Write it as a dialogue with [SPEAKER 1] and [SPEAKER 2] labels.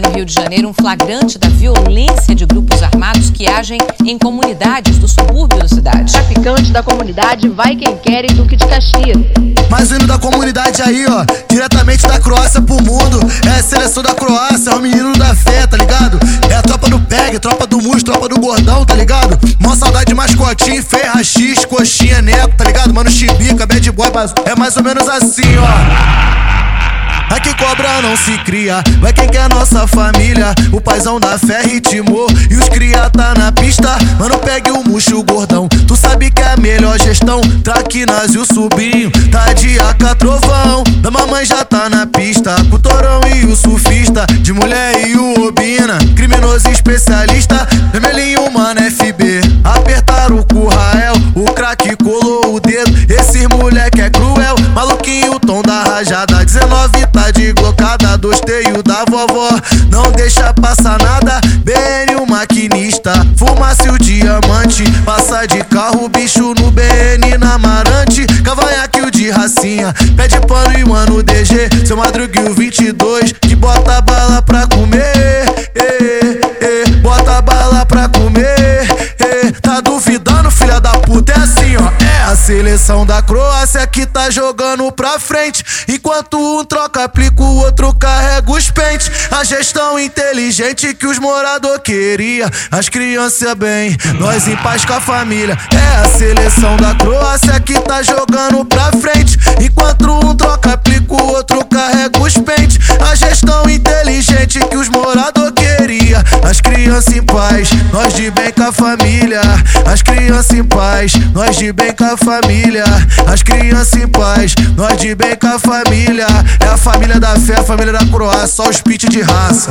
[SPEAKER 1] no Rio de Janeiro um flagrante da violência de grupos armados que agem em comunidades do subúrbio da cidade.
[SPEAKER 2] Traficante da comunidade vai quem quer em Duque de Caxias.
[SPEAKER 3] Mas vindo da comunidade aí, ó, diretamente da Croácia pro mundo. É a seleção da Croácia, é o menino da fé, tá ligado? É a tropa do PEG, tropa do Mus, tropa do Gordão, tá ligado? Mó saudade de mascotinho, ferra, X, coxinha, neco, tá ligado? Mano, chibica, bad boy, é mais ou menos assim, ó. Não se cria, vai quem quer nossa família. O paizão da fé ritmou e os cria tá na pista. Mano, pegue o murcho, gordão. Tu sabe que é a melhor gestão. Traquinas e o sobrinho, tá de AK trovão. Da mamãe já tá na pista. Com o torão e o surfista. De mulher e o Obina. Criminoso especialista. Vermelhinho, mano, FB. Apertaram o currael. O craque colou o dedo. Esse moleque é cruel. O tom da rajada. 19 tá de glocada, dois teio da vovó. Não deixa passar nada, BN o maquinista. Fumasse o diamante, passa de carro, bicho no BN na Amarante. Cavanhaque de racinha, pede pano e mano DG. Seu madruguinho 22, que bota bala pra comer. Seleção da Croácia que tá jogando pra frente. Enquanto um troca, aplica o outro, carrega os pentes. A gestão inteligente que os moradores queria. As crianças bem, nós em paz com a família. É a seleção da Croácia que tá jogando pra frente. Paz, nós de bem com a família. As crianças em paz, nós de bem com a família. As crianças em paz, nós de bem com a família. É a família da fé, a família da Croácia, só os pit de raça.